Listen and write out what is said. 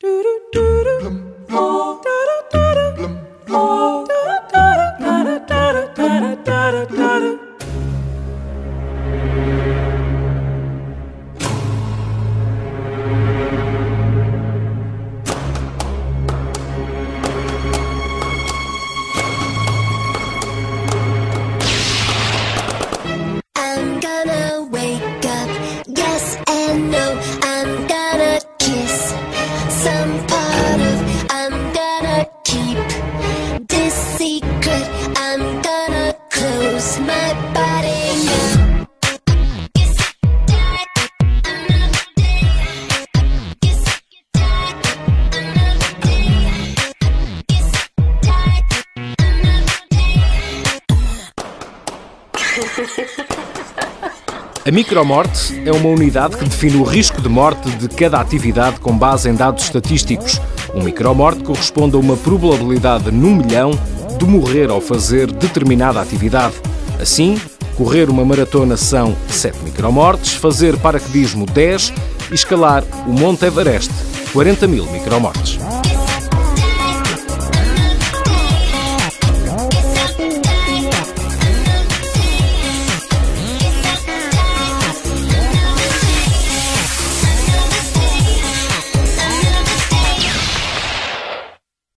Do do do do. A micromorte é uma unidade que define o risco de morte de cada atividade com base em dados estatísticos. Um micromorte corresponde a uma probabilidade num milhão de morrer ao fazer determinada atividade. Assim, correr uma maratona são 7 micromortes, fazer paraquedismo 10 e escalar o Monte Everest 40 mil micromortes.